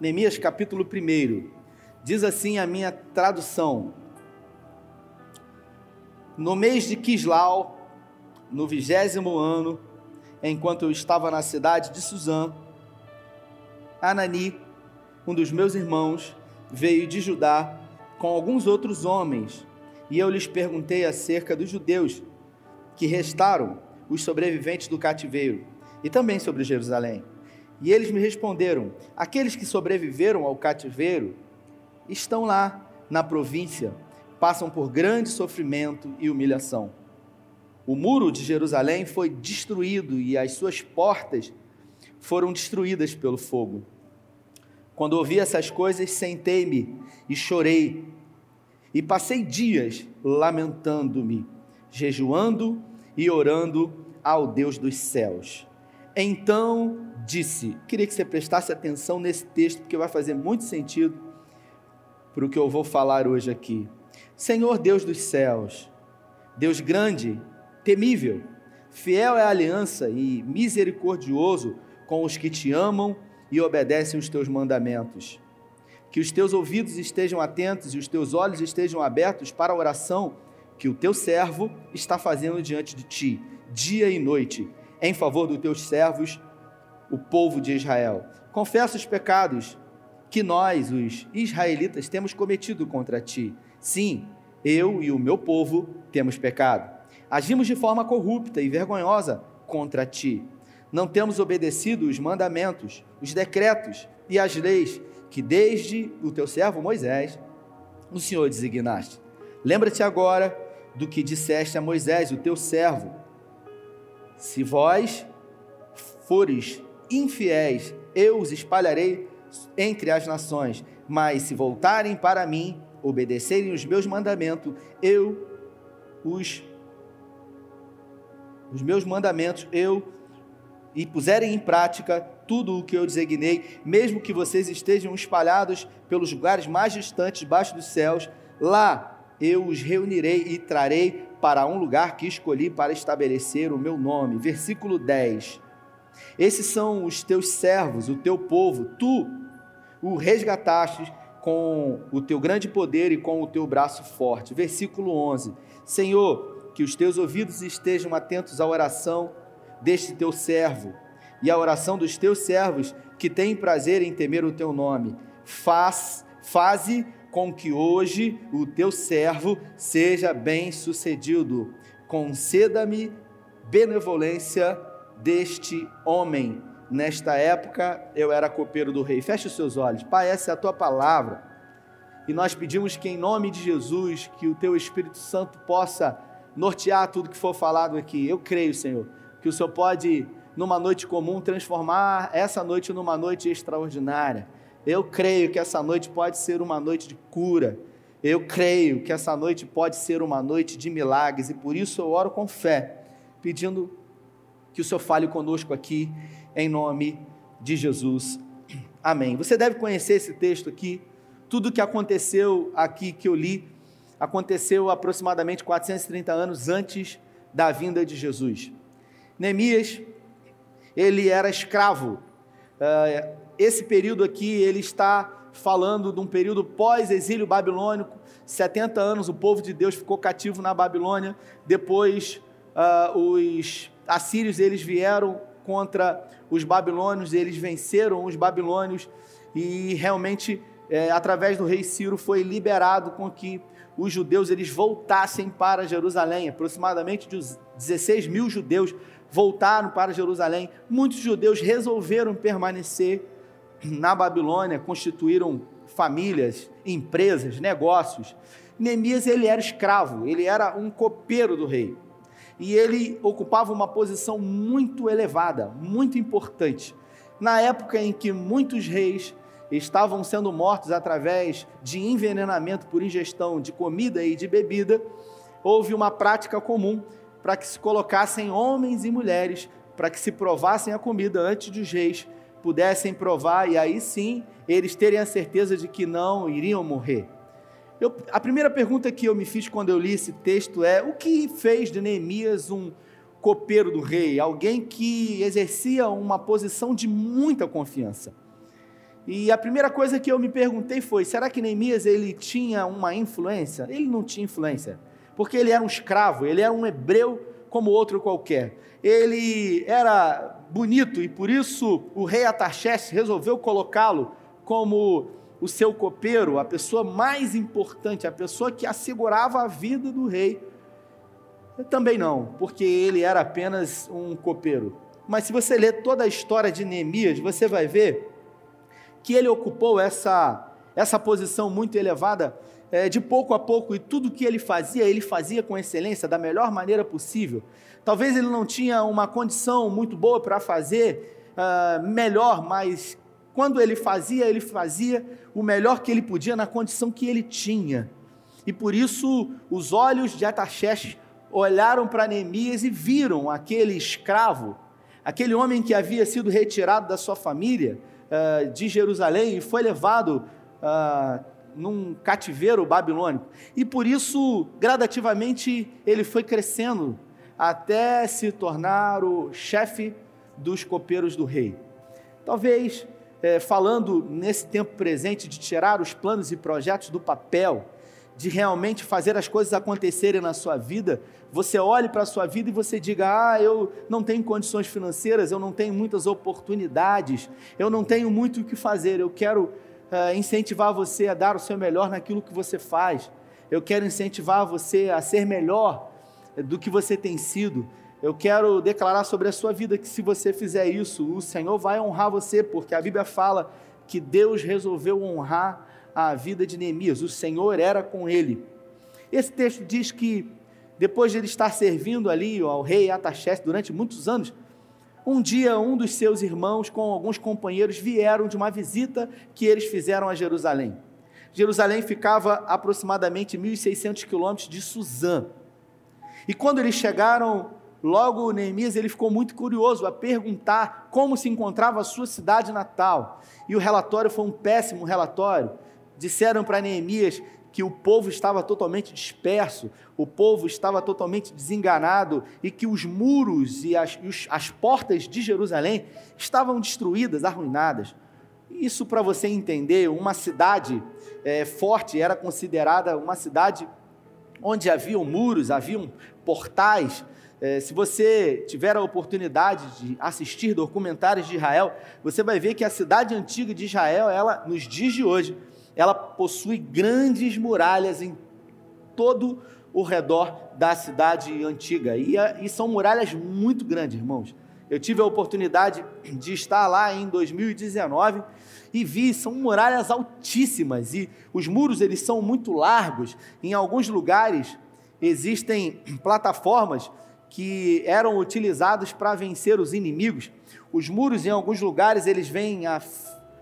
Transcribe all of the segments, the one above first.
Neemias capítulo 1. Diz assim a minha tradução: No mês de Quislau, no vigésimo ano, enquanto eu estava na cidade de Suzã, Anani, um dos meus irmãos, veio de Judá com alguns outros homens, e eu lhes perguntei acerca dos judeus que restaram, os sobreviventes do cativeiro, e também sobre Jerusalém. E eles me responderam: aqueles que sobreviveram ao cativeiro estão lá na província, passam por grande sofrimento e humilhação. O muro de Jerusalém foi destruído e as suas portas foram destruídas pelo fogo. Quando ouvi essas coisas, sentei-me e chorei, e passei dias lamentando-me, jejuando e orando ao Deus dos céus. Então disse: queria que você prestasse atenção nesse texto, porque vai fazer muito sentido para o que eu vou falar hoje aqui. Senhor Deus dos céus, Deus grande, temível, fiel é a aliança e misericordioso com os que te amam e obedecem os teus mandamentos. Que os teus ouvidos estejam atentos e os teus olhos estejam abertos para a oração que o teu servo está fazendo diante de ti, dia e noite, em favor dos teus servos, o povo de Israel. Confessa os pecados que nós, os israelitas, temos cometido contra ti. Sim, eu e o meu povo temos pecado. Agimos de forma corrupta e vergonhosa contra ti não temos obedecido os mandamentos, os decretos e as leis que desde o teu servo Moisés o Senhor designaste. Lembra-te agora do que disseste a Moisés, o teu servo. Se vós fores infiéis, eu os espalharei entre as nações, mas se voltarem para mim, obedecerem os meus mandamentos, eu os os meus mandamentos eu e puserem em prática tudo o que eu designei, mesmo que vocês estejam espalhados pelos lugares mais distantes debaixo dos céus, lá eu os reunirei e trarei para um lugar que escolhi para estabelecer o meu nome. Versículo 10. Esses são os teus servos, o teu povo, tu o resgataste com o teu grande poder e com o teu braço forte. Versículo 11. Senhor, que os teus ouvidos estejam atentos à oração deste teu servo e a oração dos teus servos que têm prazer em temer o teu nome. Faz, faze com que hoje o teu servo seja bem-sucedido. Conceda-me benevolência deste homem. Nesta época eu era copeiro do rei. Feche os seus olhos. Pai, essa é a tua palavra. E nós pedimos que em nome de Jesus, que o teu Espírito Santo possa nortear tudo que for falado aqui. Eu creio, Senhor que o Senhor pode, numa noite comum, transformar essa noite numa noite extraordinária. Eu creio que essa noite pode ser uma noite de cura. Eu creio que essa noite pode ser uma noite de milagres e por isso eu oro com fé, pedindo que o Senhor fale conosco aqui, em nome de Jesus. Amém. Você deve conhecer esse texto aqui. Tudo que aconteceu aqui que eu li aconteceu aproximadamente 430 anos antes da vinda de Jesus. Neemias, ele era escravo. Ah, esse período aqui, ele está falando de um período pós-exílio babilônico. 70 anos o povo de Deus ficou cativo na Babilônia. Depois, uh, os assírios eles vieram contra os babilônios, eles venceram os babilônios e realmente, é, através do rei Ciro, foi liberado com que os judeus eles voltassem para Jerusalém. Aproximadamente 16 mil judeus voltaram para Jerusalém. Muitos judeus resolveram permanecer na Babilônia, constituíram famílias, empresas, negócios. Neemias ele era escravo, ele era um copeiro do rei. E ele ocupava uma posição muito elevada, muito importante. Na época em que muitos reis estavam sendo mortos através de envenenamento por ingestão de comida e de bebida, houve uma prática comum para que se colocassem homens e mulheres, para que se provassem a comida antes de os reis pudessem provar e aí sim eles terem a certeza de que não iriam morrer. Eu, a primeira pergunta que eu me fiz quando eu li esse texto é: o que fez de Neemias um copeiro do rei, alguém que exercia uma posição de muita confiança? E a primeira coisa que eu me perguntei foi: será que Neemias ele tinha uma influência? Ele não tinha influência, porque ele era um escravo, ele era um hebreu como outro qualquer. Ele era bonito e por isso o rei Atarxerxes resolveu colocá-lo como o seu copeiro, a pessoa mais importante, a pessoa que assegurava a vida do rei. Também não, porque ele era apenas um copeiro. Mas se você ler toda a história de Neemias, você vai ver que ele ocupou essa, essa posição muito elevada é, de pouco a pouco, e tudo que ele fazia, ele fazia com excelência, da melhor maneira possível. Talvez ele não tinha uma condição muito boa para fazer uh, melhor, mas quando ele fazia, ele fazia o melhor que ele podia na condição que ele tinha. E por isso os olhos de Ataxerxes olharam para Neemias e viram aquele escravo, aquele homem que havia sido retirado da sua família uh, de Jerusalém e foi levado uh, num cativeiro babilônico. E por isso, gradativamente, ele foi crescendo até se tornar o chefe dos copeiros do rei. Talvez é, falando nesse tempo presente de tirar os planos e projetos do papel, de realmente fazer as coisas acontecerem na sua vida, você olhe para a sua vida e você diga: Ah, eu não tenho condições financeiras, eu não tenho muitas oportunidades, eu não tenho muito o que fazer, eu quero uh, incentivar você a dar o seu melhor naquilo que você faz, eu quero incentivar você a ser melhor do que você tem sido, eu quero declarar sobre a sua vida que se você fizer isso, o Senhor vai honrar você, porque a Bíblia fala que Deus resolveu honrar a vida de Neemias, o Senhor era com ele. Esse texto diz que depois de ele estar servindo ali ao rei Ataxés durante muitos anos, um dia um dos seus irmãos com alguns companheiros vieram de uma visita que eles fizeram a Jerusalém. Jerusalém ficava aproximadamente 1.600 quilômetros de Suzã. E quando eles chegaram Logo, Neemias ele ficou muito curioso a perguntar como se encontrava a sua cidade natal. E o relatório foi um péssimo relatório. Disseram para Neemias que o povo estava totalmente disperso, o povo estava totalmente desenganado e que os muros e as, as portas de Jerusalém estavam destruídas, arruinadas. Isso para você entender, uma cidade é, forte era considerada uma cidade onde haviam muros, haviam portais, é, se você tiver a oportunidade de assistir documentários de Israel, você vai ver que a cidade antiga de Israel, ela, nos dias de hoje, ela possui grandes muralhas em todo o redor da cidade antiga. E, e são muralhas muito grandes, irmãos. Eu tive a oportunidade de estar lá em 2019 e vi, são muralhas altíssimas e os muros eles são muito largos. Em alguns lugares existem plataformas que eram utilizados para vencer os inimigos. Os muros, em alguns lugares, eles vêm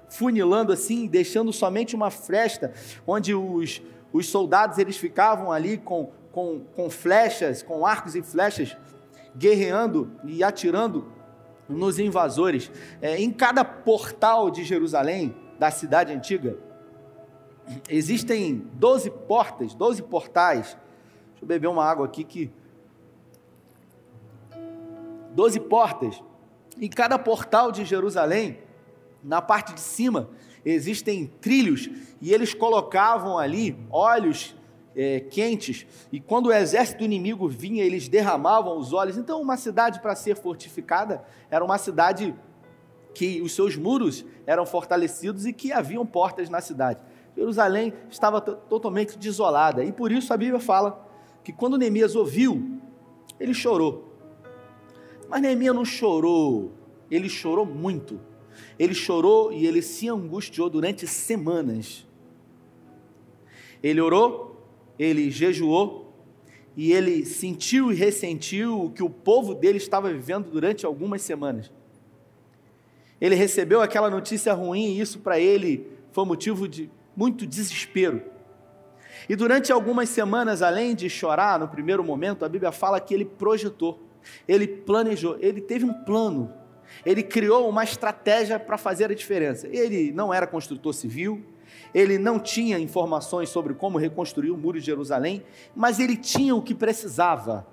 funilando assim, deixando somente uma fresta, onde os, os soldados eles ficavam ali com, com, com flechas, com arcos e flechas, guerreando e atirando nos invasores. É, em cada portal de Jerusalém, da cidade antiga, existem 12 portas, 12 portais. Deixa eu beber uma água aqui que doze portas. Em cada portal de Jerusalém, na parte de cima, existem trilhos e eles colocavam ali óleos é, quentes e quando o exército inimigo vinha, eles derramavam os óleos. Então, uma cidade para ser fortificada era uma cidade que os seus muros eram fortalecidos e que haviam portas na cidade. Jerusalém estava totalmente desolada e por isso a Bíblia fala que quando Neemias ouviu, ele chorou. Mas Neemias não chorou, ele chorou muito. Ele chorou e ele se angustiou durante semanas. Ele orou, ele jejuou e ele sentiu e ressentiu o que o povo dele estava vivendo durante algumas semanas. Ele recebeu aquela notícia ruim e isso para ele foi motivo de muito desespero. E durante algumas semanas, além de chorar no primeiro momento, a Bíblia fala que ele projetou ele planejou, ele teve um plano, ele criou uma estratégia para fazer a diferença. Ele não era construtor civil, ele não tinha informações sobre como reconstruir o muro de Jerusalém, mas ele tinha o que precisava.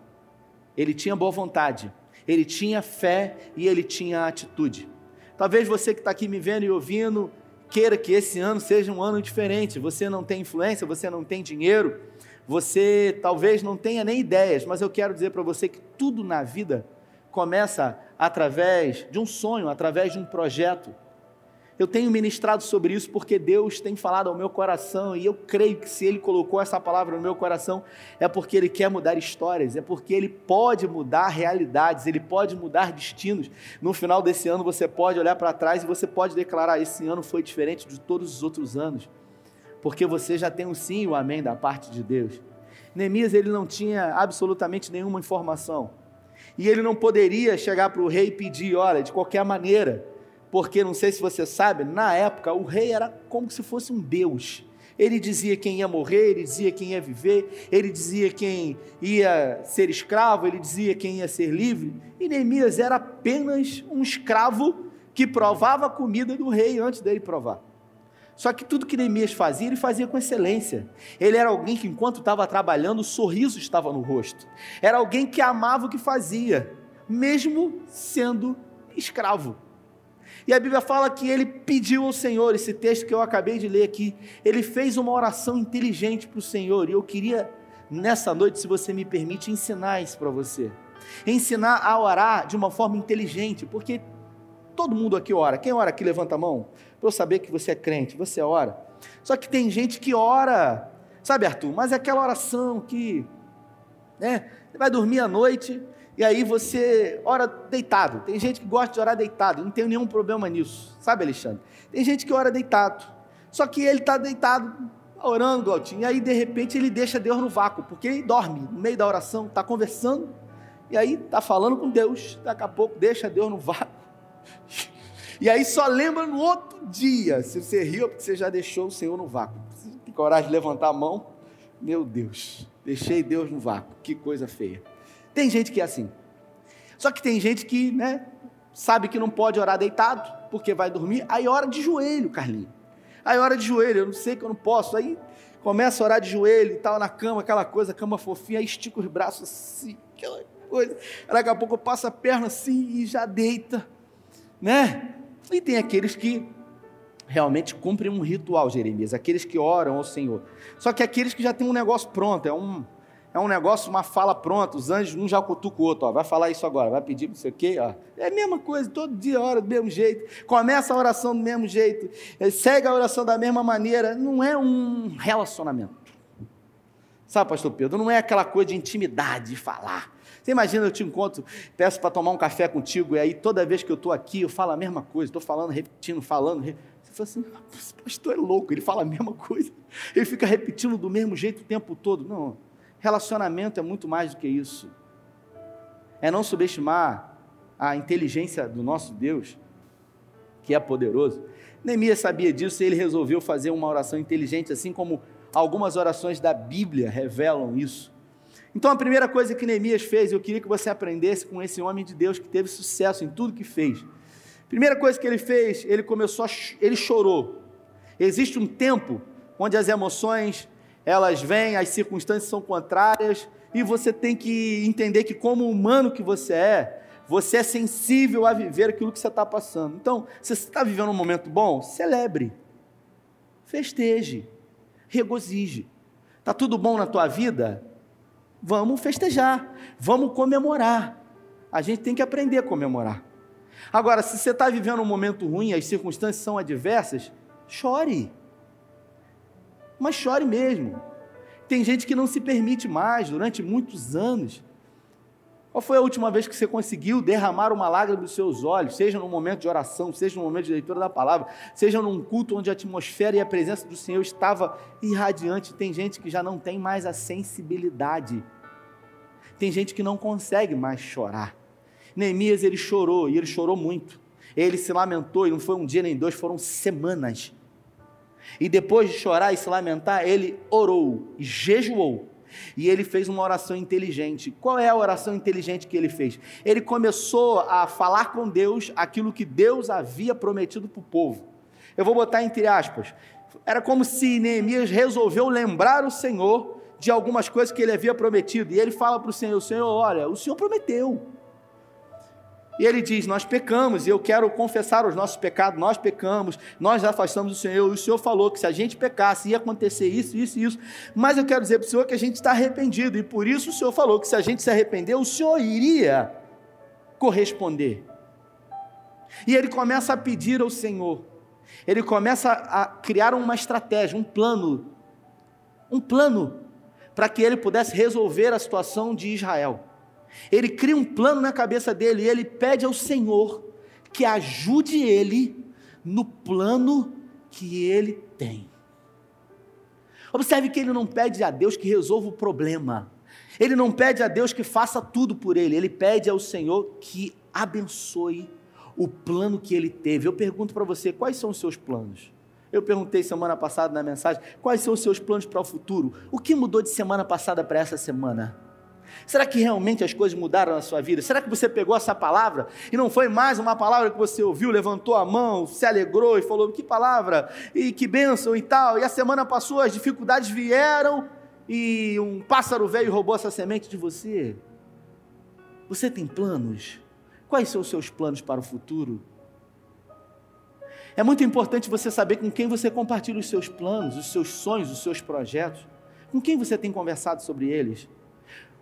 Ele tinha boa vontade, ele tinha fé e ele tinha atitude. Talvez você que está aqui me vendo e ouvindo queira que esse ano seja um ano diferente. Você não tem influência, você não tem dinheiro, você talvez não tenha nem ideias, mas eu quero dizer para você que tudo na vida começa através de um sonho, através de um projeto. Eu tenho ministrado sobre isso porque Deus tem falado ao meu coração e eu creio que se Ele colocou essa palavra no meu coração é porque Ele quer mudar histórias, é porque Ele pode mudar realidades, Ele pode mudar destinos. No final desse ano você pode olhar para trás e você pode declarar: esse ano foi diferente de todos os outros anos, porque você já tem o um sim e o um amém da parte de Deus. Neemias ele não tinha absolutamente nenhuma informação e ele não poderia chegar para o rei e pedir: olha, de qualquer maneira porque não sei se você sabe, na época o rei era como se fosse um deus. Ele dizia quem ia morrer, ele dizia quem ia viver, ele dizia quem ia ser escravo, ele dizia quem ia ser livre. E Neemias era apenas um escravo que provava a comida do rei antes dele provar. Só que tudo que Neemias fazia, ele fazia com excelência. Ele era alguém que, enquanto estava trabalhando, o sorriso estava no rosto. Era alguém que amava o que fazia, mesmo sendo escravo. E a Bíblia fala que ele pediu ao Senhor, esse texto que eu acabei de ler aqui, ele fez uma oração inteligente para o Senhor, e eu queria, nessa noite, se você me permite, ensinar isso para você. Ensinar a orar de uma forma inteligente, porque todo mundo aqui ora. Quem ora aqui, levanta a mão, para eu saber que você é crente, você ora. Só que tem gente que ora, sabe, Arthur, mas é aquela oração que, né, vai dormir à noite, e aí você ora deitado. Tem gente que gosta de orar deitado, não tem nenhum problema nisso, sabe, Alexandre? Tem gente que ora deitado. Só que ele está deitado, orando, Glautinho, e aí de repente ele deixa Deus no vácuo, porque ele dorme no meio da oração, está conversando, e aí está falando com Deus, daqui a pouco deixa Deus no vácuo. E aí só lembra no outro dia, se você riu, porque você já deixou o Senhor no vácuo. Tem coragem de levantar a mão? Meu Deus, deixei Deus no vácuo, que coisa feia. Tem gente que é assim. Só que tem gente que, né, sabe que não pode orar deitado, porque vai dormir, aí ora de joelho, Carlinhos. Aí ora de joelho, eu não sei que eu não posso. Aí começa a orar de joelho e tal, na cama, aquela coisa, cama fofinha, aí estica os braços assim, aquela coisa. Daqui a pouco passa a perna assim e já deita, né? E tem aqueles que realmente cumprem um ritual, Jeremias, aqueles que oram ao Senhor. Só que aqueles que já têm um negócio pronto, é um, é um negócio, uma fala pronta, os anjos um já cutuca o outro, ó, vai falar isso agora, vai pedir não sei o quê, ó. É a mesma coisa, todo dia ora do mesmo jeito, começa a oração do mesmo jeito, eh, segue a oração da mesma maneira, não é um relacionamento. Sabe, pastor Pedro, não é aquela coisa de intimidade, de falar. Você imagina, eu te encontro, peço para tomar um café contigo, e aí toda vez que eu estou aqui, eu falo a mesma coisa, estou falando, repetindo, falando. Você fala assim, esse pastor é louco, ele fala a mesma coisa, ele fica repetindo do mesmo jeito o tempo todo. Não, Relacionamento é muito mais do que isso. É não subestimar a inteligência do nosso Deus, que é poderoso. Neemias sabia disso e ele resolveu fazer uma oração inteligente, assim como algumas orações da Bíblia revelam isso. Então a primeira coisa que Neemias fez, eu queria que você aprendesse com esse homem de Deus que teve sucesso em tudo que fez. Primeira coisa que ele fez, ele começou, a, ele chorou. Existe um tempo onde as emoções elas vêm, as circunstâncias são contrárias, e você tem que entender que, como humano que você é, você é sensível a viver aquilo que você está passando. Então, se você está vivendo um momento bom, celebre, festeje, regozije. Está tudo bom na tua vida? Vamos festejar, vamos comemorar. A gente tem que aprender a comemorar. Agora, se você está vivendo um momento ruim, as circunstâncias são adversas, chore mas chore mesmo. Tem gente que não se permite mais durante muitos anos. Qual foi a última vez que você conseguiu derramar uma lágrima dos seus olhos, seja num momento de oração, seja num momento de leitura da palavra, seja num culto onde a atmosfera e a presença do Senhor estava irradiante? Tem gente que já não tem mais a sensibilidade. Tem gente que não consegue mais chorar. Neemias ele chorou e ele chorou muito. Ele se lamentou e não foi um dia nem dois, foram semanas e depois de chorar e se lamentar, ele orou e jejuou. E ele fez uma oração inteligente. Qual é a oração inteligente que ele fez? Ele começou a falar com Deus aquilo que Deus havia prometido para o povo. Eu vou botar entre aspas. Era como se Neemias resolveu lembrar o Senhor de algumas coisas que ele havia prometido. E ele fala para o Senhor: Senhor, olha, o Senhor prometeu. E ele diz: Nós pecamos, e eu quero confessar os nossos pecados. Nós pecamos, nós afastamos do Senhor. E o Senhor falou que se a gente pecasse, ia acontecer isso, isso e isso. Mas eu quero dizer para o Senhor que a gente está arrependido. E por isso o Senhor falou que se a gente se arrepender, o Senhor iria corresponder. E ele começa a pedir ao Senhor. Ele começa a criar uma estratégia, um plano. Um plano para que ele pudesse resolver a situação de Israel. Ele cria um plano na cabeça dele e ele pede ao Senhor que ajude ele no plano que ele tem. Observe que ele não pede a Deus que resolva o problema. Ele não pede a Deus que faça tudo por ele. Ele pede ao Senhor que abençoe o plano que ele teve. Eu pergunto para você, quais são os seus planos? Eu perguntei semana passada na mensagem, quais são os seus planos para o futuro? O que mudou de semana passada para essa semana? Será que realmente as coisas mudaram na sua vida? Será que você pegou essa palavra e não foi mais uma palavra que você ouviu, levantou a mão, se alegrou e falou: que palavra e que bênção e tal? E a semana passou, as dificuldades vieram e um pássaro veio e roubou essa semente de você? Você tem planos? Quais são os seus planos para o futuro? É muito importante você saber com quem você compartilha os seus planos, os seus sonhos, os seus projetos. Com quem você tem conversado sobre eles?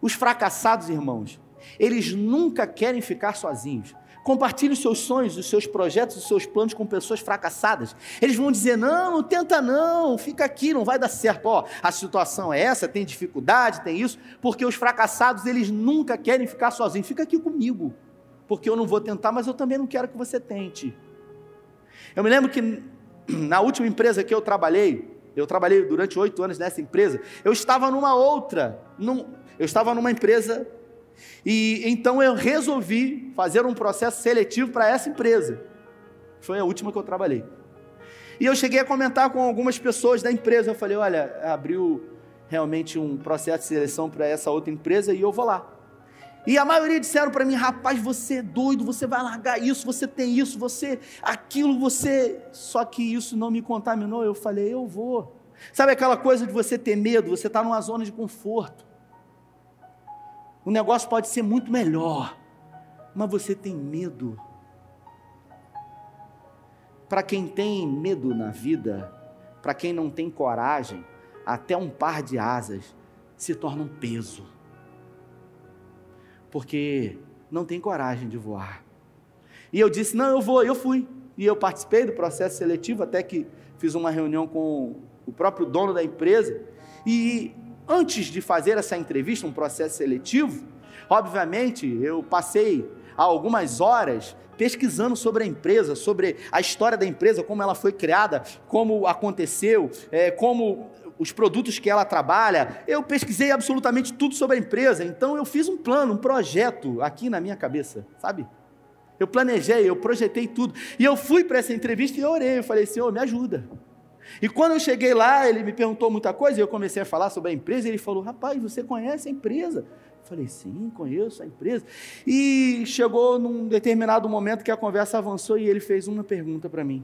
Os fracassados, irmãos, eles nunca querem ficar sozinhos. Compartilhe os seus sonhos, os seus projetos, os seus planos com pessoas fracassadas. Eles vão dizer: não, tenta não, fica aqui, não vai dar certo. Ó, a situação é essa, tem dificuldade, tem isso, porque os fracassados eles nunca querem ficar sozinhos. Fica aqui comigo, porque eu não vou tentar, mas eu também não quero que você tente. Eu me lembro que na última empresa que eu trabalhei, eu trabalhei durante oito anos nessa empresa, eu estava numa outra, num, eu estava numa empresa e então eu resolvi fazer um processo seletivo para essa empresa. Foi a última que eu trabalhei. E eu cheguei a comentar com algumas pessoas da empresa. Eu falei: olha, abriu realmente um processo de seleção para essa outra empresa e eu vou lá. E a maioria disseram para mim: rapaz, você é doido, você vai largar isso, você tem isso, você aquilo, você. Só que isso não me contaminou. Eu falei: eu vou. Sabe aquela coisa de você ter medo, você está numa zona de conforto o negócio pode ser muito melhor, mas você tem medo. Para quem tem medo na vida, para quem não tem coragem, até um par de asas se torna um peso. Porque não tem coragem de voar. E eu disse: Não, eu vou, eu fui. E eu participei do processo seletivo, até que fiz uma reunião com o próprio dono da empresa. E antes de fazer essa entrevista, um processo seletivo, obviamente eu passei algumas horas pesquisando sobre a empresa, sobre a história da empresa, como ela foi criada, como aconteceu, é, como os produtos que ela trabalha. Eu pesquisei absolutamente tudo sobre a empresa. Então eu fiz um plano, um projeto aqui na minha cabeça, sabe? Eu planejei, eu projetei tudo. E eu fui para essa entrevista e eu orei. Eu falei, Senhor, me ajuda. E quando eu cheguei lá, ele me perguntou muita coisa, e eu comecei a falar sobre a empresa, e ele falou: Rapaz, você conhece a empresa? Eu falei: Sim, conheço a empresa. E chegou num determinado momento que a conversa avançou e ele fez uma pergunta para mim.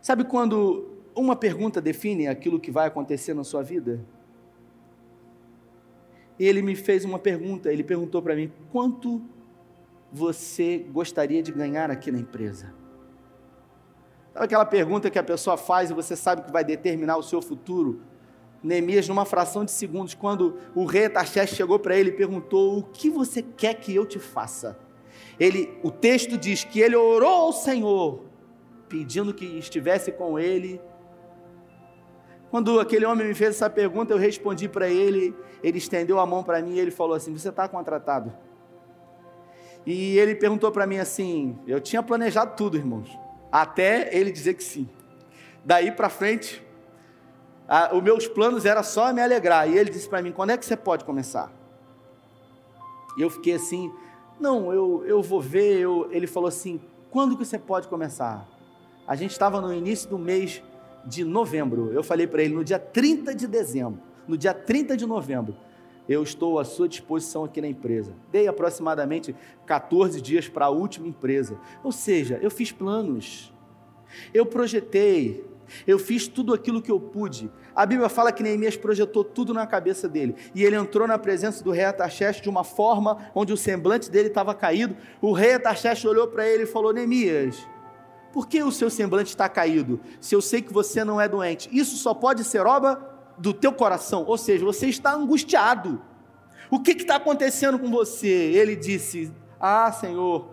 Sabe quando uma pergunta define aquilo que vai acontecer na sua vida? E ele me fez uma pergunta, ele perguntou para mim: Quanto você gostaria de ganhar aqui na empresa? Sabe aquela pergunta que a pessoa faz e você sabe que vai determinar o seu futuro? Neemias, numa fração de segundos, quando o rei Taxés chegou para ele e perguntou: O que você quer que eu te faça? Ele, o texto diz que ele orou ao Senhor, pedindo que estivesse com ele. Quando aquele homem me fez essa pergunta, eu respondi para ele. Ele estendeu a mão para mim e ele falou assim: Você está contratado? E ele perguntou para mim assim: Eu tinha planejado tudo, irmãos até ele dizer que sim. Daí para frente, a, os meus planos era só me alegrar. E ele disse para mim: quando é que você pode começar? E eu fiquei assim: não, eu, eu vou ver. Eu, ele falou assim: quando que você pode começar? A gente estava no início do mês de novembro. Eu falei para ele: no dia 30 de dezembro, no dia 30 de novembro, eu estou à sua disposição aqui na empresa. Dei aproximadamente 14 dias para a última empresa. Ou seja, eu fiz planos, eu projetei, Eu fiz tudo aquilo que eu pude. A Bíblia fala que Neemias projetou tudo na cabeça dele. E ele entrou na presença do rei Ataxerxes de uma forma onde o semblante dele estava caído. O rei Ataxerxes olhou para ele e falou: Neemias, por que o seu semblante está caído? Se eu sei que você não é doente. Isso só pode ser obra do teu coração. Ou seja, você está angustiado. O que está acontecendo com você? Ele disse: Ah, Senhor,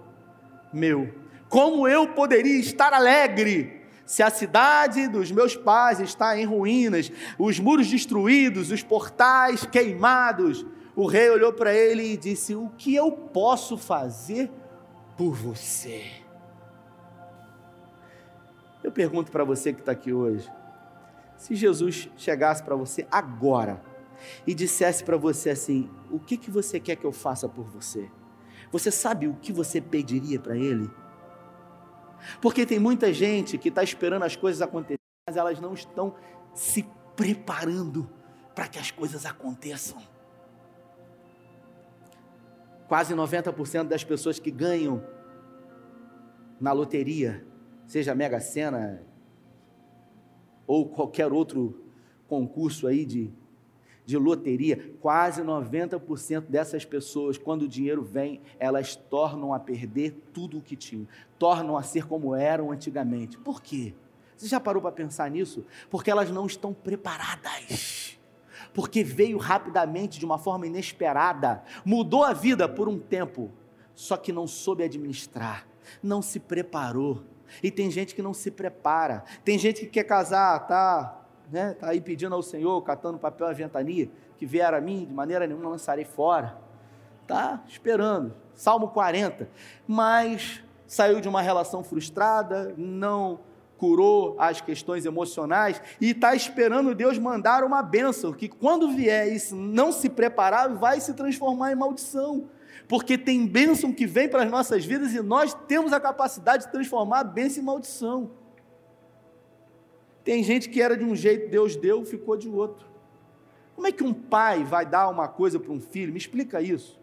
meu, como eu poderia estar alegre se a cidade dos meus pais está em ruínas, os muros destruídos, os portais queimados? O rei olhou para ele e disse: O que eu posso fazer por você? Eu pergunto para você que está aqui hoje: se Jesus chegasse para você agora e dissesse para você assim: O que, que você quer que eu faça por você? Você sabe o que você pediria para Ele? Porque tem muita gente que está esperando as coisas acontecerem, mas elas não estão se preparando para que as coisas aconteçam. Quase 90% das pessoas que ganham na loteria, seja Mega Sena ou qualquer outro concurso aí de de loteria, quase 90% dessas pessoas, quando o dinheiro vem, elas tornam a perder tudo o que tinham, tornam a ser como eram antigamente. Por quê? Você já parou para pensar nisso? Porque elas não estão preparadas. Porque veio rapidamente, de uma forma inesperada, mudou a vida por um tempo, só que não soube administrar, não se preparou. E tem gente que não se prepara, tem gente que quer casar, tá né? Está aí pedindo ao Senhor, catando papel e ventania, que vier a mim, de maneira nenhuma lançarei fora. Está esperando. Salmo 40. Mas saiu de uma relação frustrada, não curou as questões emocionais e está esperando Deus mandar uma bênção, que quando vier isso não se preparar, vai se transformar em maldição. Porque tem bênção que vem para as nossas vidas e nós temos a capacidade de transformar a bênção em maldição. Tem gente que era de um jeito, Deus deu, ficou de outro. Como é que um pai vai dar uma coisa para um filho? Me explica isso.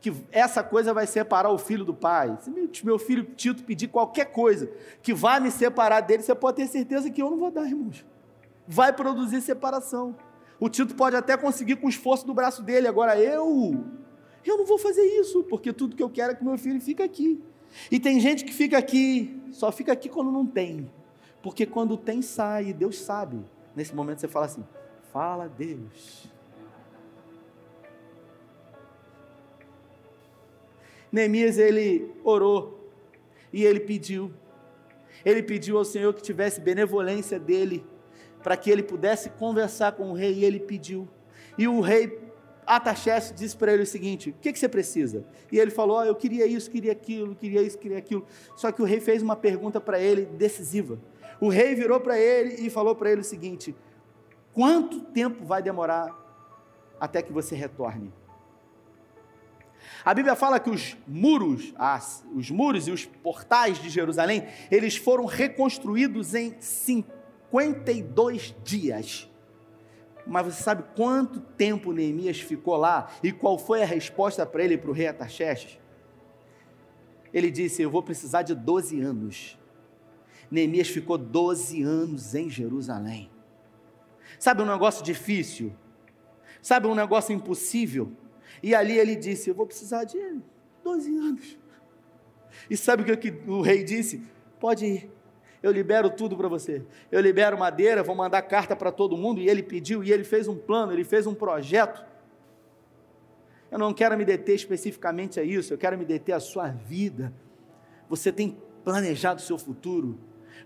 Que essa coisa vai separar o filho do pai. Se meu filho Tito pedir qualquer coisa que vá me separar dele, você pode ter certeza que eu não vou dar, irmãos. Vai produzir separação. O Tito pode até conseguir com o esforço do braço dele, agora eu, eu não vou fazer isso, porque tudo que eu quero é que meu filho fique aqui. E tem gente que fica aqui, só fica aqui quando não tem. Porque quando tem, sai, Deus sabe. Nesse momento você fala assim: fala Deus. Neemias ele orou e ele pediu. Ele pediu ao Senhor que tivesse benevolência dele, para que ele pudesse conversar com o rei, e ele pediu. E o rei Ataxerxes disse para ele o seguinte: O que, que você precisa? E ele falou: oh, Eu queria isso, queria aquilo, queria isso, queria aquilo. Só que o rei fez uma pergunta para ele decisiva. O rei virou para ele e falou para ele o seguinte: Quanto tempo vai demorar até que você retorne? A Bíblia fala que os muros, as, os muros e os portais de Jerusalém, eles foram reconstruídos em 52 dias. Mas você sabe quanto tempo Neemias ficou lá e qual foi a resposta para ele para o rei Ataxerxes? Ele disse: Eu vou precisar de 12 anos Neemias ficou 12 anos em Jerusalém. Sabe um negócio difícil? Sabe um negócio impossível? E ali ele disse: Eu vou precisar de 12 anos. E sabe o que o rei disse? Pode ir, eu libero tudo para você. Eu libero madeira, vou mandar carta para todo mundo. E ele pediu, e ele fez um plano, ele fez um projeto. Eu não quero me deter especificamente a isso, eu quero me deter à sua vida. Você tem planejado o seu futuro?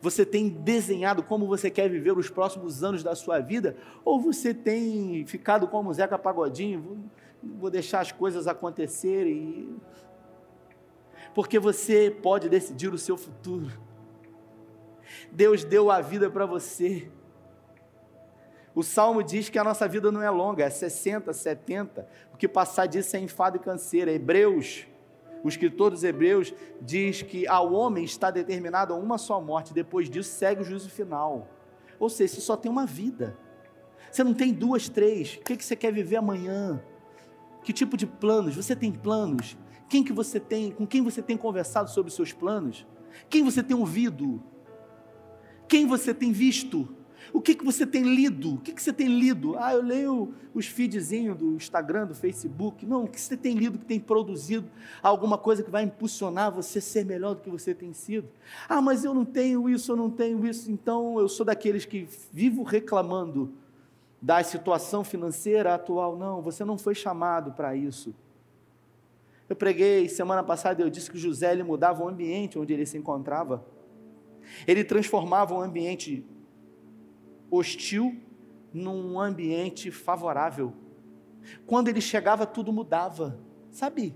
Você tem desenhado como você quer viver os próximos anos da sua vida? Ou você tem ficado como Zeca Pagodinho? Vou, vou deixar as coisas acontecerem. Porque você pode decidir o seu futuro. Deus deu a vida para você. O salmo diz que a nossa vida não é longa, é 60, 70. O que passar disso é enfado e canseira. Hebreus o escritor dos Hebreus diz que ao homem está determinado a uma só morte, depois disso segue o juízo final. Ou seja, você só tem uma vida. Você não tem duas, três. O que, que você quer viver amanhã? Que tipo de planos? Você tem planos? Quem que você tem? Com quem você tem conversado sobre os seus planos? Quem você tem ouvido? Quem você tem visto? O que, que você tem lido? O que, que você tem lido? Ah, eu leio os feedzinhos do Instagram, do Facebook. Não, o que você tem lido que tem produzido alguma coisa que vai impulsionar você a ser melhor do que você tem sido? Ah, mas eu não tenho isso, eu não tenho isso. Então eu sou daqueles que vivo reclamando da situação financeira atual. Não, você não foi chamado para isso. Eu preguei semana passada, eu disse que José ele mudava o ambiente onde ele se encontrava. Ele transformava um ambiente hostil num ambiente favorável. Quando ele chegava, tudo mudava. Sabe?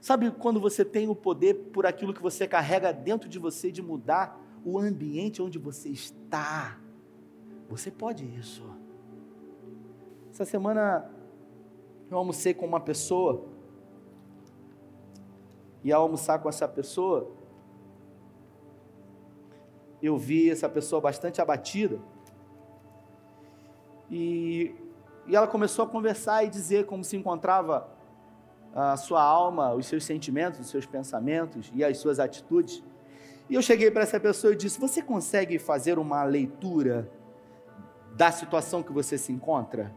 Sabe quando você tem o poder por aquilo que você carrega dentro de você de mudar o ambiente onde você está? Você pode isso. Essa semana eu almocei com uma pessoa e ao almoçar com essa pessoa eu vi essa pessoa bastante abatida e, e ela começou a conversar e dizer como se encontrava a sua alma, os seus sentimentos, os seus pensamentos e as suas atitudes. E eu cheguei para essa pessoa e disse: Você consegue fazer uma leitura da situação que você se encontra?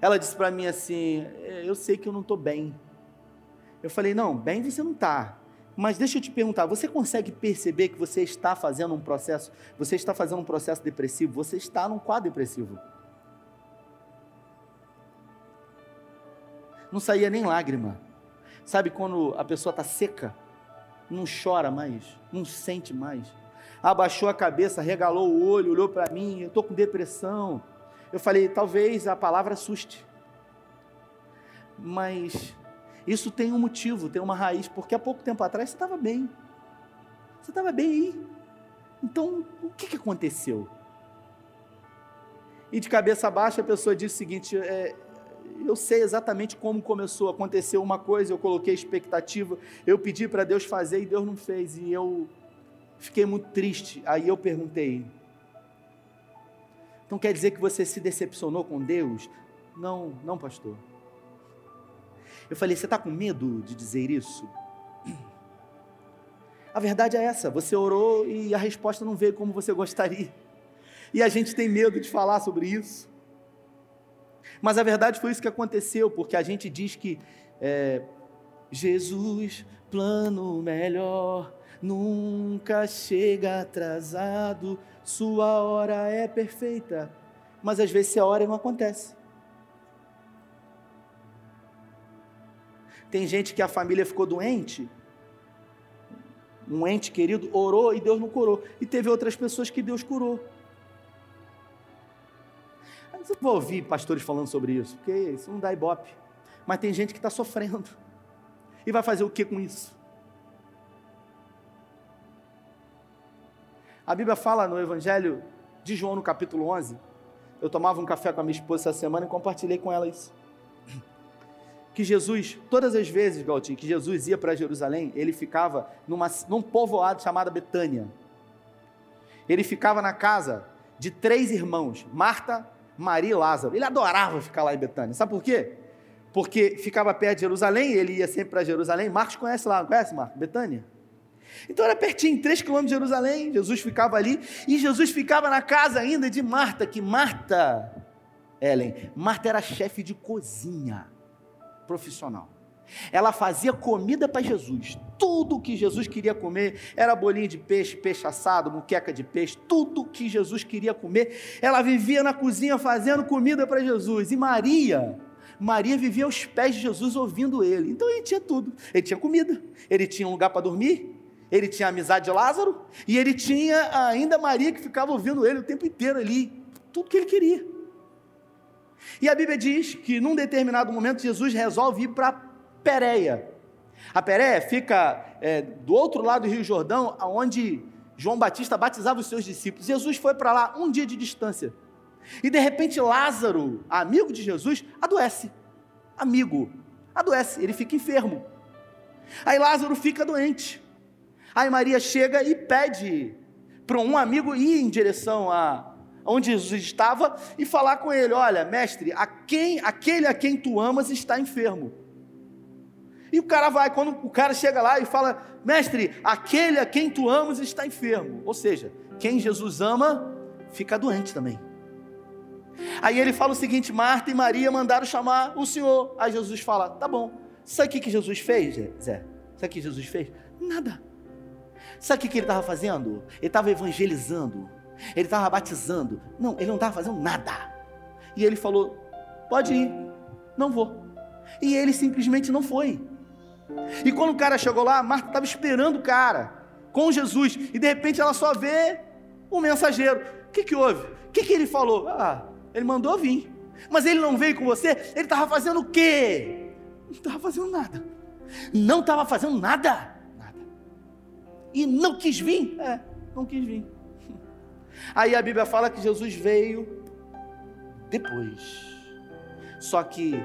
Ela disse para mim assim: é, Eu sei que eu não estou bem. Eu falei: Não, bem você não está. Mas deixa eu te perguntar, você consegue perceber que você está fazendo um processo, você está fazendo um processo depressivo, você está num quadro depressivo. Não saía nem lágrima. Sabe quando a pessoa está seca, não chora mais, não sente mais. Abaixou a cabeça, regalou o olho, olhou para mim, eu estou com depressão. Eu falei, talvez a palavra assuste. Mas isso tem um motivo, tem uma raiz, porque há pouco tempo atrás você estava bem. Você estava bem aí. Então, o que, que aconteceu? E de cabeça baixa a pessoa disse o seguinte: é, eu sei exatamente como começou. Aconteceu uma coisa, eu coloquei expectativa, eu pedi para Deus fazer e Deus não fez. E eu fiquei muito triste. Aí eu perguntei: então quer dizer que você se decepcionou com Deus? Não, não, pastor. Eu falei: Você está com medo de dizer isso? A verdade é essa: você orou e a resposta não veio como você gostaria. E a gente tem medo de falar sobre isso. Mas a verdade foi isso que aconteceu, porque a gente diz que é, Jesus, plano melhor, nunca chega atrasado, sua hora é perfeita. Mas às vezes a hora não acontece. Tem gente que a família ficou doente, um ente querido orou e Deus não curou. E teve outras pessoas que Deus curou. Mas eu vou ouvir pastores falando sobre isso, porque isso não dá ibope. Mas tem gente que está sofrendo. E vai fazer o que com isso? A Bíblia fala no Evangelho de João, no capítulo 11. Eu tomava um café com a minha esposa essa semana e compartilhei com ela isso que Jesus, todas as vezes, Galtinho, que Jesus ia para Jerusalém, ele ficava numa, num povoado chamado Betânia. Ele ficava na casa de três irmãos, Marta, Maria e Lázaro. Ele adorava ficar lá em Betânia. Sabe por quê? Porque ficava perto de Jerusalém, ele ia sempre para Jerusalém. Marcos conhece lá, não conhece, Marcos? Betânia. Então era pertinho, três quilômetros de Jerusalém. Jesus ficava ali e Jesus ficava na casa ainda de Marta, que Marta, Ellen, Marta era chefe de cozinha profissional. Ela fazia comida para Jesus. Tudo que Jesus queria comer era bolinho de peixe, peixe assado, muqueca de peixe, tudo que Jesus queria comer. Ela vivia na cozinha fazendo comida para Jesus. E Maria, Maria vivia aos pés de Jesus ouvindo ele. Então ele tinha tudo. Ele tinha comida, ele tinha um lugar para dormir, ele tinha a amizade de Lázaro e ele tinha ainda Maria que ficava ouvindo ele o tempo inteiro ali, tudo que ele queria. E a Bíblia diz que num determinado momento Jesus resolve ir para Pérea. A Pérea fica é, do outro lado do Rio Jordão, onde João Batista batizava os seus discípulos. Jesus foi para lá um dia de distância. E de repente Lázaro, amigo de Jesus, adoece. Amigo, adoece, ele fica enfermo. Aí Lázaro fica doente. Aí Maria chega e pede para um amigo ir em direção a, onde Jesus estava e falar com ele: Olha, mestre, a quem, aquele a quem tu amas está enfermo. E o cara vai, quando o cara chega lá e fala: Mestre, aquele a quem tu amas está enfermo. Ou seja, quem Jesus ama fica doente também. Aí ele fala o seguinte: Marta e Maria mandaram chamar o Senhor. Aí Jesus fala: Tá bom. Sabe o que, Jesus fez, Zé? Sabe o que Jesus fez? Nada. Sabe o que ele estava fazendo? Ele estava evangelizando. Ele estava batizando. Não, ele não estava fazendo nada. E ele falou: Pode ir, não vou. E ele simplesmente não foi. E quando o cara chegou lá, Marta estava esperando o cara com Jesus. E de repente ela só vê o mensageiro. O que, que houve? O que, que ele falou? Ah, ele mandou vir. Mas ele não veio com você? Ele estava fazendo o quê? Não estava fazendo nada. Não estava fazendo nada. Nada. E não quis vir? É, não quis vir. Aí a Bíblia fala que Jesus veio depois. Só que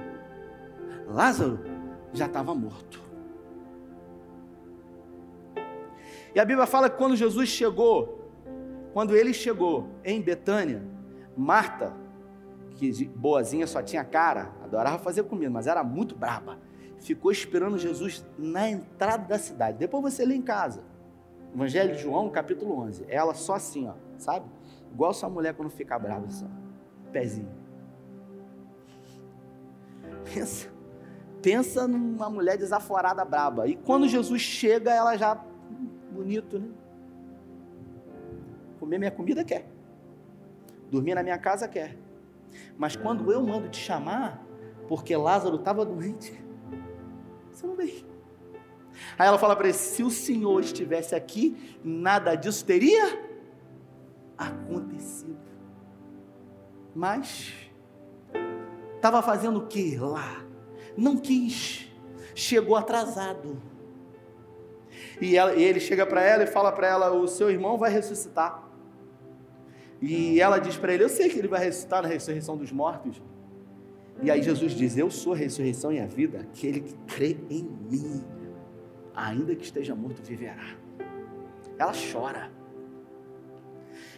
Lázaro já estava morto. E a Bíblia fala que quando Jesus chegou, quando ele chegou em Betânia, Marta, que boazinha só tinha cara, adorava fazer comida, mas era muito braba, ficou esperando Jesus na entrada da cidade. Depois você lê em casa. Evangelho de João, capítulo 11. Ela só assim, ó, sabe? Igual sua mulher quando fica brava, assim, pezinho. Pensa, pensa numa mulher desaforada braba. E quando Jesus chega, ela já bonito, né? Comer minha comida quer. Dormir na minha casa quer. Mas quando eu mando te chamar, porque Lázaro estava doente, você não vem. Aí ela fala para ele: se o Senhor estivesse aqui, nada disso teria acontecido. Mas estava fazendo o que lá? Não quis, chegou atrasado. E, ela, ele chega para ela e fala para ela: o seu irmão vai ressuscitar. E ela diz para ele: Eu sei que ele vai ressuscitar na ressurreição dos mortos. E aí Jesus diz: Eu sou a ressurreição e a vida. Aquele que crê em mim, ainda que esteja morto, viverá. Ela chora.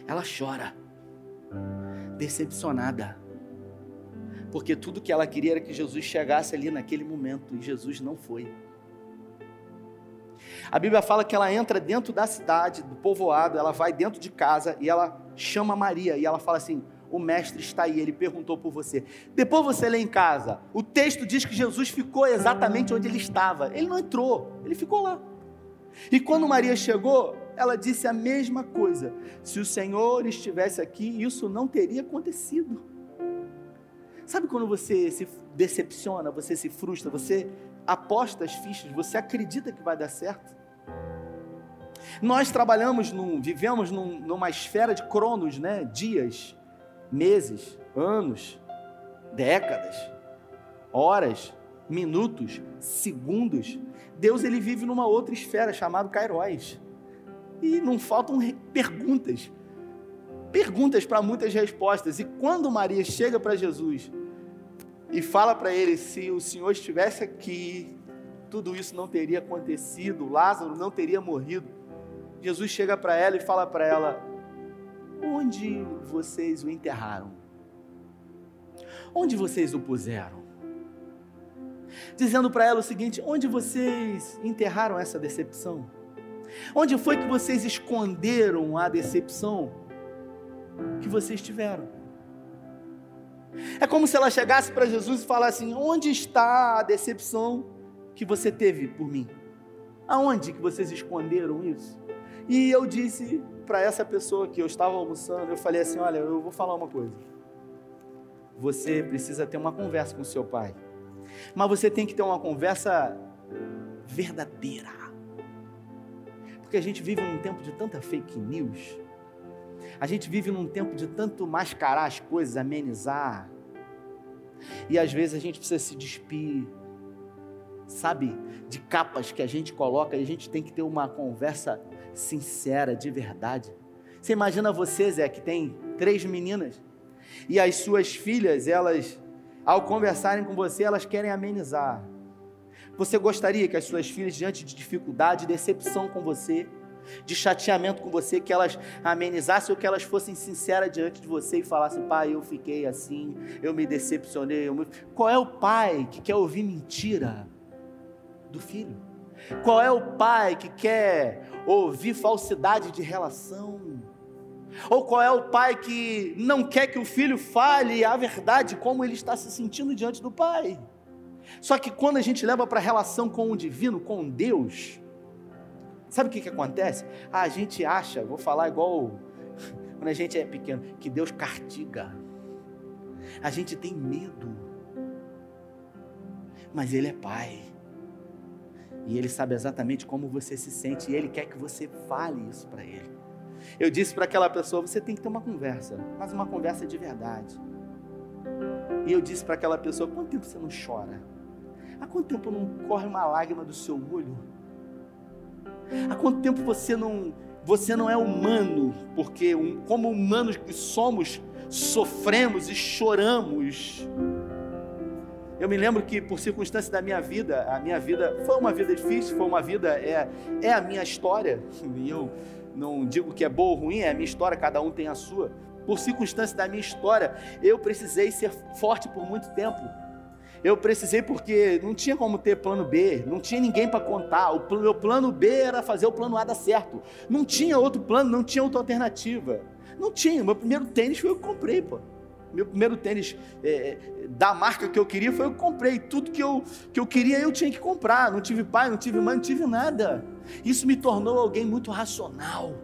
Ela chora, decepcionada. Porque tudo que ela queria era que Jesus chegasse ali naquele momento e Jesus não foi. A Bíblia fala que ela entra dentro da cidade, do povoado, ela vai dentro de casa e ela chama Maria e ela fala assim: O mestre está aí, ele perguntou por você. Depois você lê em casa, o texto diz que Jesus ficou exatamente onde ele estava. Ele não entrou, ele ficou lá. E quando Maria chegou, ela disse a mesma coisa. Se o Senhor estivesse aqui, isso não teria acontecido. Sabe quando você se decepciona, você se frustra, você aposta as fichas, você acredita que vai dar certo? Nós trabalhamos, num, vivemos num, numa esfera de cronos, né? dias, meses, anos, décadas, horas, minutos, segundos. Deus ele vive numa outra esfera chamada Cairóis. E não faltam perguntas. Perguntas para muitas respostas. E quando Maria chega para Jesus e fala para ele: se o Senhor estivesse aqui, tudo isso não teria acontecido, Lázaro não teria morrido. Jesus chega para ela e fala para ela: Onde vocês o enterraram? Onde vocês o puseram? Dizendo para ela o seguinte: Onde vocês enterraram essa decepção? Onde foi que vocês esconderam a decepção que vocês tiveram? É como se ela chegasse para Jesus e falasse assim: Onde está a decepção que você teve por mim? Aonde que vocês esconderam isso? E eu disse para essa pessoa que eu estava almoçando, eu falei assim: Olha, eu vou falar uma coisa. Você precisa ter uma conversa com seu pai, mas você tem que ter uma conversa verdadeira. Porque a gente vive num tempo de tanta fake news, a gente vive num tempo de tanto mascarar as coisas, amenizar, e às vezes a gente precisa se despir, sabe, de capas que a gente coloca, e a gente tem que ter uma conversa sincera, de verdade. Você imagina você, Zé, que tem três meninas, e as suas filhas, elas, ao conversarem com você, elas querem amenizar. Você gostaria que as suas filhas, diante de dificuldade, decepção com você, de chateamento com você, que elas amenizassem ou que elas fossem sinceras diante de você e falassem: Pai, eu fiquei assim, eu me decepcionei. Eu me... Qual é o pai que quer ouvir mentira do filho? Qual é o pai que quer ouvir falsidade de relação? Ou qual é o pai que não quer que o filho fale a verdade, como ele está se sentindo diante do pai? Só que quando a gente leva para a relação com o divino, com Deus, sabe o que, que acontece? Ah, a gente acha, vou falar igual quando a gente é pequeno, que Deus castiga. A gente tem medo. Mas Ele é Pai. E Ele sabe exatamente como você se sente. E Ele quer que você fale isso para Ele. Eu disse para aquela pessoa: você tem que ter uma conversa, mas uma conversa de verdade. E eu disse para aquela pessoa: quanto tempo você não chora? Há quanto tempo não corre uma lágrima do seu olho? Há quanto tempo você não você não é humano? Porque como humanos que somos, sofremos e choramos. Eu me lembro que por circunstâncias da minha vida, a minha vida foi uma vida difícil, foi uma vida é é a minha história. E eu não digo que é boa ou ruim, é a minha história, cada um tem a sua. Por circunstâncias da minha história, eu precisei ser forte por muito tempo. Eu precisei porque não tinha como ter plano B, não tinha ninguém para contar. O meu plano B era fazer o plano A dar certo. Não tinha outro plano, não tinha outra alternativa. Não tinha. Meu primeiro tênis foi eu que comprei, pô. Meu primeiro tênis é, é, da marca que eu queria foi eu que comprei. Tudo que eu, que eu queria eu tinha que comprar. Não tive pai, não tive mãe, não tive nada. Isso me tornou alguém muito racional.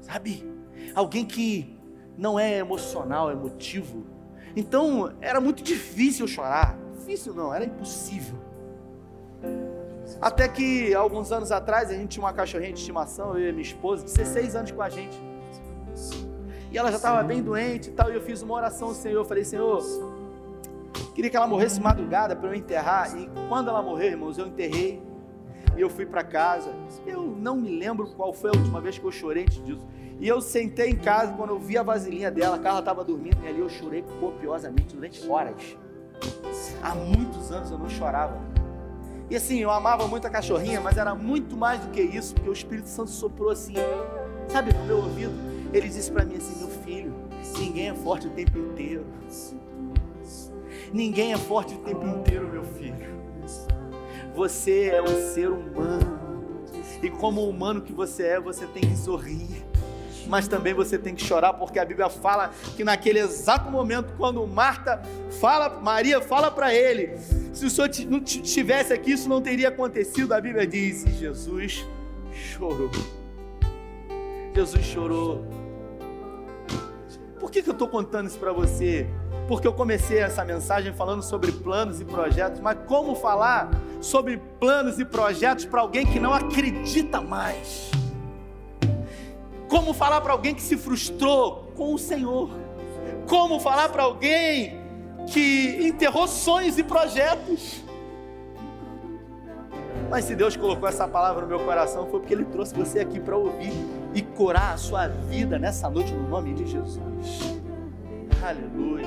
Sabe? Alguém que não é emocional, é emotivo então era muito difícil chorar. Difícil não, era impossível. Até que alguns anos atrás a gente tinha uma cachorrinha de estimação, eu e minha esposa, 16 anos com a gente. E ela já estava bem doente e tal, e eu fiz uma oração ao Senhor. Eu falei, Senhor, queria que ela morresse madrugada para eu enterrar. E quando ela morreu, irmãos, eu enterrei. E eu fui para casa. Eu não me lembro qual foi a última vez que eu chorei antes disso. E eu sentei em casa, quando eu vi a vasilhinha dela, a Carla estava dormindo, e ali eu chorei copiosamente durante horas. Há muitos anos eu não chorava. E assim, eu amava muito a cachorrinha, mas era muito mais do que isso, porque o Espírito Santo soprou assim, sabe, no meu ouvido. Ele disse para mim assim: Meu filho, ninguém é forte o tempo inteiro. Ninguém é forte o tempo inteiro, meu filho. Você é um ser humano. E como humano que você é, você tem que sorrir mas também você tem que chorar, porque a Bíblia fala que naquele exato momento, quando Marta fala, Maria fala para ele, se o Senhor não estivesse aqui, isso não teria acontecido. A Bíblia diz: Jesus chorou. Jesus chorou. Por que, que eu estou contando isso para você? Porque eu comecei essa mensagem falando sobre planos e projetos, mas como falar sobre planos e projetos para alguém que não acredita mais? Como falar para alguém que se frustrou com o Senhor? Como falar para alguém que enterrou sonhos e projetos? Mas se Deus colocou essa palavra no meu coração, foi porque Ele trouxe você aqui para ouvir e curar a sua vida nessa noite no nome de Jesus. Aleluia.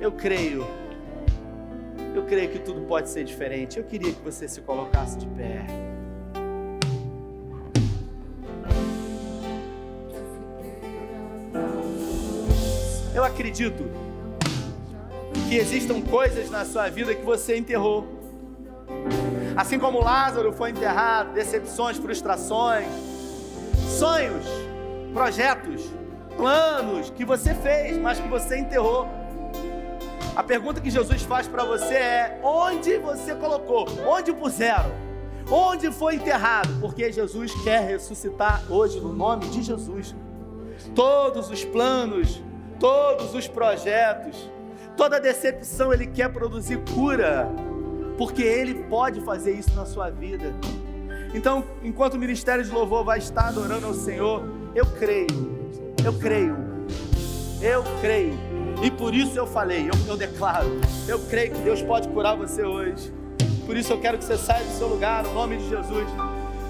Eu creio. Eu creio que tudo pode ser diferente. Eu queria que você se colocasse de pé. Eu acredito que existam coisas na sua vida que você enterrou. Assim como Lázaro foi enterrado, decepções, frustrações, sonhos, projetos, planos que você fez, mas que você enterrou. A pergunta que Jesus faz para você é: onde você colocou? Onde puseram? Onde foi enterrado? Porque Jesus quer ressuscitar hoje no nome de Jesus. Todos os planos todos os projetos, toda decepção, Ele quer produzir cura, porque Ele pode fazer isso na sua vida. Então, enquanto o ministério de louvor vai estar adorando ao Senhor, eu creio, eu creio, eu creio, e por isso eu falei, eu, eu declaro, eu creio que Deus pode curar você hoje. Por isso eu quero que você saia do seu lugar, no nome de Jesus.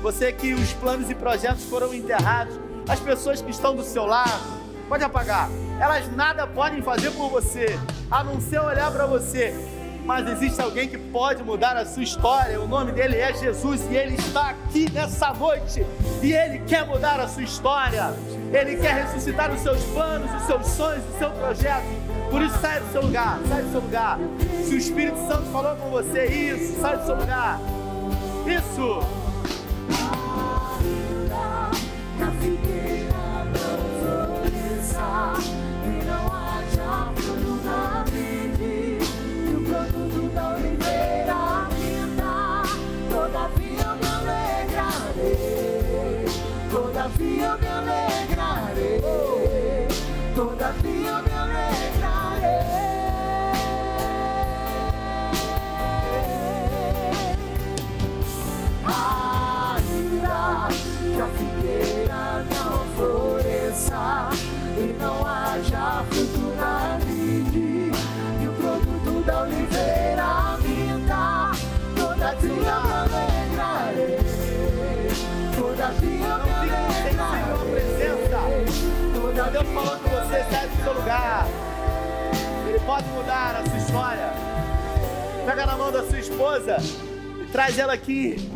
Você que os planos e projetos foram enterrados, as pessoas que estão do seu lado, pode apagar elas nada podem fazer por você, a não ser olhar para você. Mas existe alguém que pode mudar a sua história. O nome dele é Jesus e ele está aqui nessa noite. E ele quer mudar a sua história. Ele quer ressuscitar os seus planos, os seus sonhos, o seu projeto. Por isso, sai do seu lugar, sai do seu lugar. Se o Espírito Santo falou com você, isso, sai do seu lugar. Isso. Todavia eu mudar a sua história. Pega na mão da sua esposa e traz ela aqui.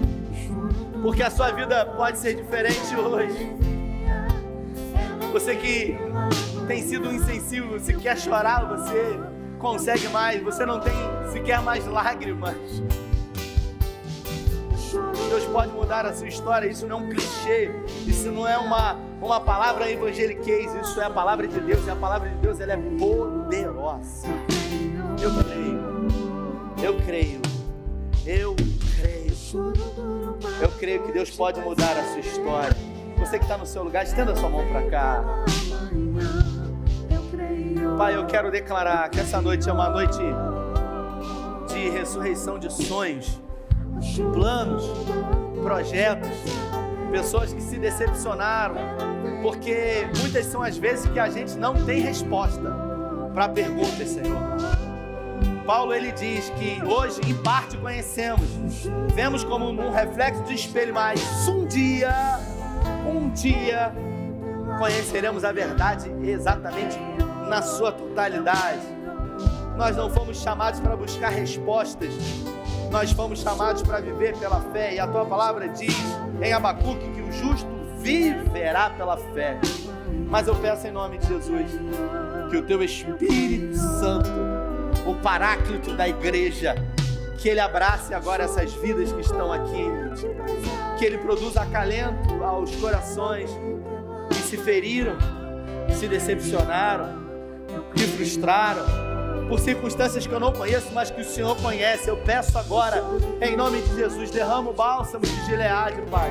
Porque a sua vida pode ser diferente hoje. Você que tem sido insensível, se quer chorar, você consegue mais. Você não tem sequer mais lágrimas. Deus pode mudar a sua história. Isso não é um clichê. Isso não é uma, uma palavra evangeliquez. Isso é a palavra de Deus. E a palavra de Deus ela é poderosa. Eu creio. Eu creio. Eu creio. Eu creio que Deus pode mudar a sua história. Você que está no seu lugar, estenda sua mão para cá. Pai, eu quero declarar que essa noite é uma noite de ressurreição de sonhos, planos, projetos, pessoas que se decepcionaram, porque muitas são as vezes que a gente não tem resposta para perguntas, Senhor. Paulo ele diz que hoje em parte conhecemos, vemos como num reflexo de espelho, mas um dia, um dia conheceremos a verdade exatamente na sua totalidade. Nós não fomos chamados para buscar respostas, nós fomos chamados para viver pela fé, e a tua palavra diz em Abacuque que o justo viverá pela fé. Mas eu peço em nome de Jesus que o teu Espírito Santo, o paráclito da igreja, que ele abrace agora essas vidas que estão aqui, que ele produza acalento aos corações que se feriram, se decepcionaram, que frustraram, por circunstâncias que eu não conheço, mas que o Senhor conhece. Eu peço agora, em nome de Jesus, derrama o bálsamo de Gileade, Pai.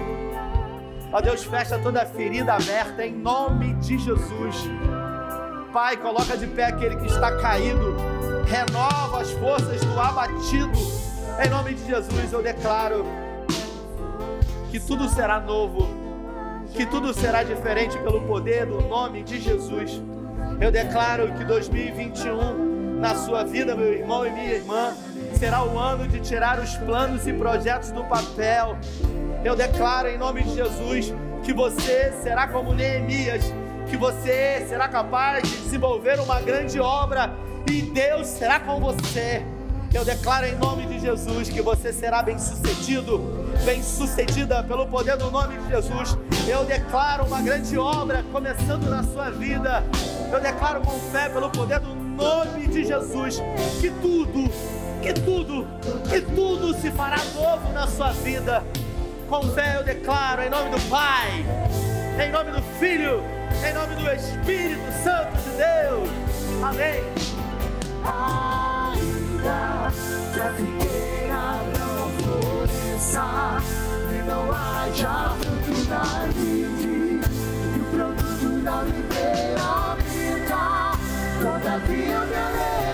Ó Deus, fecha toda ferida aberta em nome de Jesus. Pai, coloca de pé aquele que está caído, renova as forças do abatido. Em nome de Jesus, eu declaro que tudo será novo, que tudo será diferente pelo poder do nome de Jesus. Eu declaro que 2021, na sua vida, meu irmão e minha irmã, será o ano de tirar os planos e projetos do papel. Eu declaro em nome de Jesus que você será como Neemias, que você será capaz de desenvolver uma grande obra e Deus será com você. Eu declaro em nome de Jesus que você será bem sucedido, bem sucedida pelo poder do nome de Jesus. Eu declaro uma grande obra começando na sua vida. Eu declaro com fé pelo poder do nome de Jesus que tudo, que tudo, que tudo se fará novo na sua vida. Com fé eu declaro em nome do Pai, em nome do Filho, em nome do Espírito Santo de Deus. Amém. Ainda que a figueira não floresça e não haja fruto da vide e o produto da videira minta, todavia me verei.